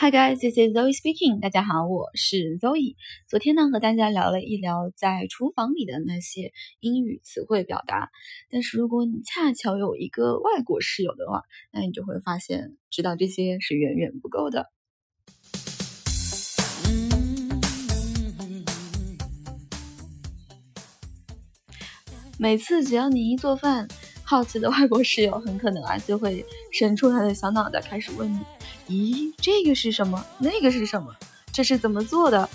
Hi guys, this is Zoe speaking. 大家好，我是 Zoe。昨天呢，和大家聊了一聊在厨房里的那些英语词汇表达。但是如果你恰巧有一个外国室友的话，那你就会发现，知道这些是远远不够的。每次只要你一做饭，好奇的外国室友很可能啊就会伸出他的小脑袋，开始问你。咦，这个是什么？那个是什么？这是怎么做的？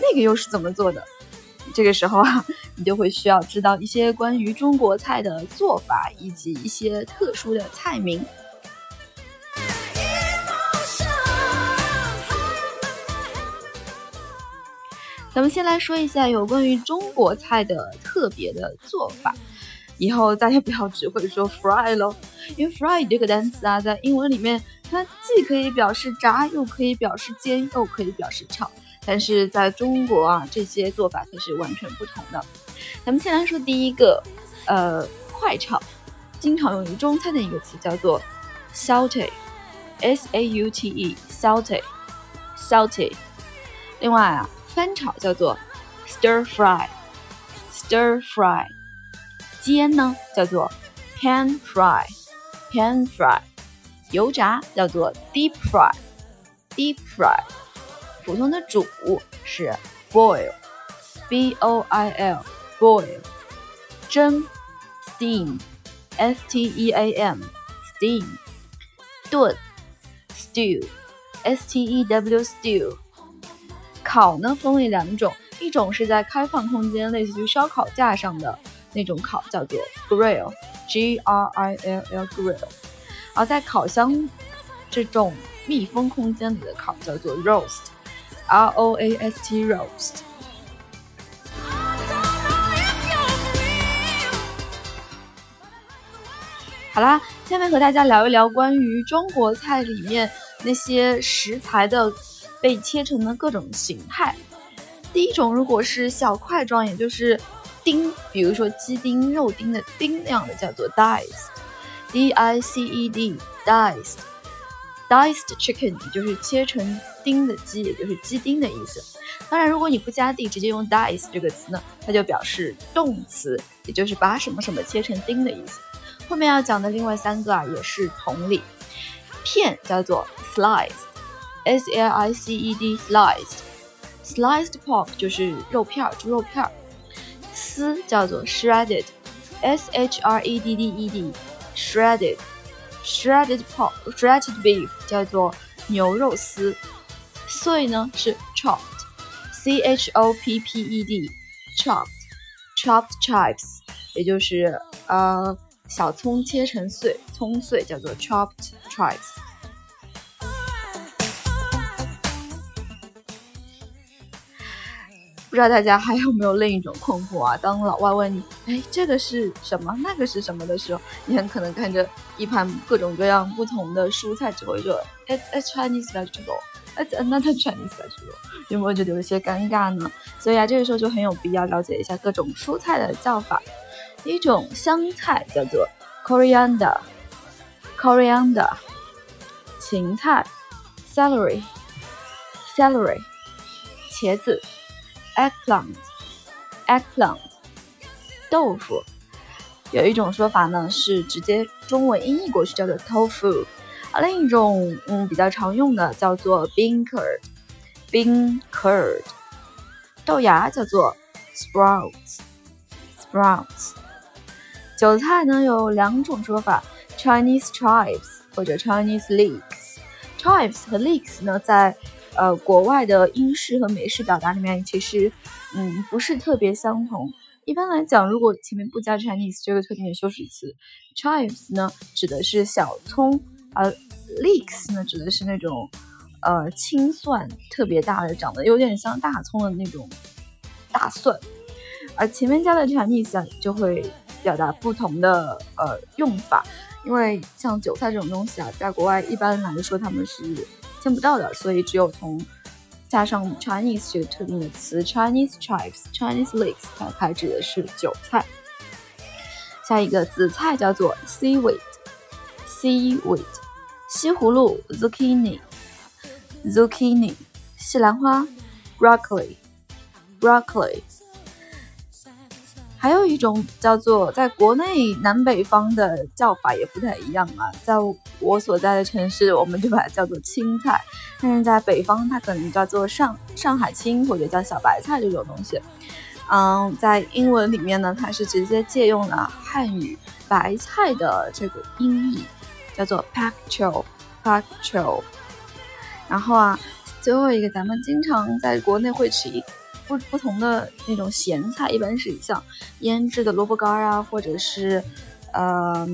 那个又是怎么做的？这个时候啊，你就会需要知道一些关于中国菜的做法，以及一些特殊的菜名。咱们先来说一下有关于中国菜的特别的做法。以后再也不要只会说 fry 喽，因为 fry 这个单词啊，在英文里面它既可以表示炸，又可以表示煎，又可以表示炒。但是在中国啊，这些做法可是完全不同的。咱们先来说第一个，呃，快炒，经常用于中餐的一个词叫做 saute，s a u t e，saute，saute。另外啊，翻炒叫做 stir fry，stir fry。煎呢叫做 pan fry，pan fry，油炸叫做 deep fry，deep fry，普通的煮是 boil，b o i l boil，蒸 steam，s t e a m，steam，炖 stew，s t e w stew，烤呢分为两种，一种是在开放空间，类似于烧烤架上的。那种烤叫做 grill，g r i l l grill，而在烤箱这种密封空间里的烤叫做 roast，r o a s t roast。好啦，下面和大家聊一聊关于中国菜里面那些食材的被切成的各种形态。第一种，如果是小块状，也就是丁，比如说鸡丁、肉丁的丁那样的叫做 diced，d i c e d，diced，diced chicken 就是切成丁的鸡，也就是鸡丁的意思。当然，如果你不加 d，直接用 dice 这个词呢，它就表示动词，也就是把什么什么切成丁的意思。后面要讲的另外三个啊，也是同理。片叫做 sliced，s l i c e d，sliced，sliced pork 就是肉片儿，猪肉片儿。丝叫做 shredded，s h r e d d e d，shredded，shredded pork，shredded beef 叫做牛肉丝。碎呢是 chopped，c h o p p e d，chopped，chopped chives，也就是呃小葱切成碎，葱碎叫做 chopped chives。不知道大家还有没有另一种困惑啊？当老外问你，哎，这个是什么？那个是什么的时候，你很可能看着一盘各种各样不同的蔬菜，只会说 It's a Chinese vegetable. It's another Chinese vegetable. 有没有觉得有些尴尬呢？所以啊，这个时候就很有必要了解一下各种蔬菜的叫法。一种香菜叫做 coriander，coriander。芹菜 celery，celery。茄子。eggplant，eggplant，豆腐，有一种说法呢是直接中文音译过去叫做 tofu，而另一种嗯比较常用的叫做 bean curd，bean curd，豆芽叫做 sprouts，sprouts，韭菜呢有两种说法，Chinese chives 或者 Chinese leeks，chives 和 leeks 呢在呃，国外的英式和美式表达里面其实，嗯，不是特别相同。一般来讲，如果前面不加 Chinese 这个特定的修饰词，chives 呢指的是小葱，而 leeks 呢指的是那种呃青蒜，特别大的，长得有点像大葱的那种大蒜。而前面加的 Chinese 就会表达不同的呃用法，因为像韭菜这种东西啊，在国外一般来说他们是。见不到的，所以只有从加上 Chinese 这个特定的词 Chinese chives、Chinese leeks，它才指的是韭菜。下一个紫菜叫做 seaweed，seaweed，西葫芦 zucchini。zucchini 西兰花，broccoli broccoli。还有一种叫做，在国内南北方的叫法也不太一样啊。在我所在的城市，我们就把它叫做青菜，但是在北方，它可能叫做上上海青或者叫小白菜这种东西。嗯，在英文里面呢，它是直接借用了汉语白菜的这个音译，叫做 pak c h o p a k c h o。然后啊，最后一个，咱们经常在国内会吃一。不不同的那种咸菜，一般是像腌制的萝卜干啊，或者是，呃，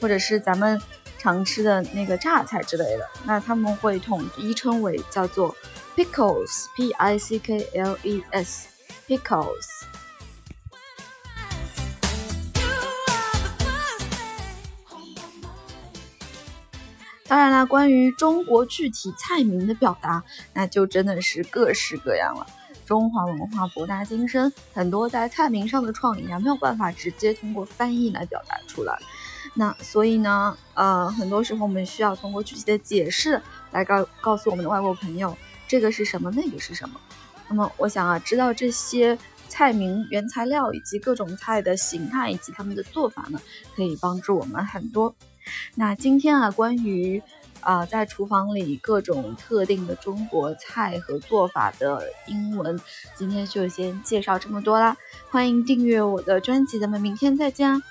或者是咱们常吃的那个榨菜之类的。那他们会统一称为叫做 pickles，p i c k l e s，pickles。当然啦，关于中国具体菜名的表达，那就真的是各式各样了。中华文化博大精深，很多在菜名上的创意啊，没有办法直接通过翻译来表达出来。那所以呢，呃，很多时候我们需要通过具体的解释来告告诉我们的外国朋友，这个是什么，那个是什么。那么我想啊，知道这些菜名、原材料以及各种菜的形态以及他们的做法呢，可以帮助我们很多。那今天啊，关于啊在厨房里各种特定的中国菜和做法的英文，今天就先介绍这么多啦。欢迎订阅我的专辑，咱们明天再见。